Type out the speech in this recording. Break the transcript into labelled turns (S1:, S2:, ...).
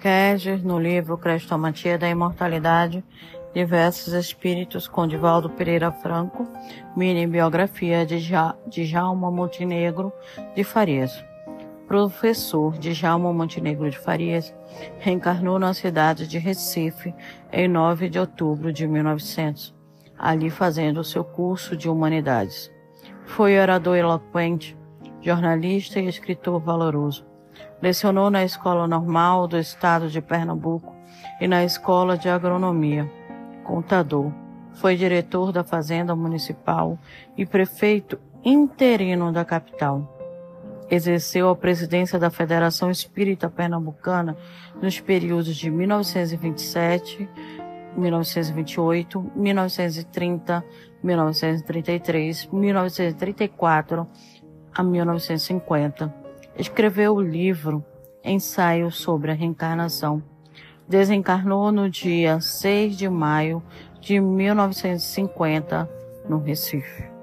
S1: Kerger, no livro Crestomatia da Imortalidade, Diversos Espíritos, com Divaldo Pereira Franco, mini biografia de, ja Djalma Montenegro de Farias. Professor Djalma Montenegro de Farias reencarnou na cidade de Recife em 9 de outubro de 1900, ali fazendo seu curso de Humanidades. Foi orador eloquente, jornalista e escritor valoroso. Lecionou na Escola Normal do Estado de Pernambuco e na Escola de Agronomia. Contador. Foi diretor da Fazenda Municipal e prefeito interino da capital. Exerceu a presidência da Federação Espírita Pernambucana nos períodos de 1927, 1928, 1930, 1933, 1934 a 1950. Escreveu o livro Ensaio sobre a Reencarnação. Desencarnou no dia 6 de maio de 1950 no Recife.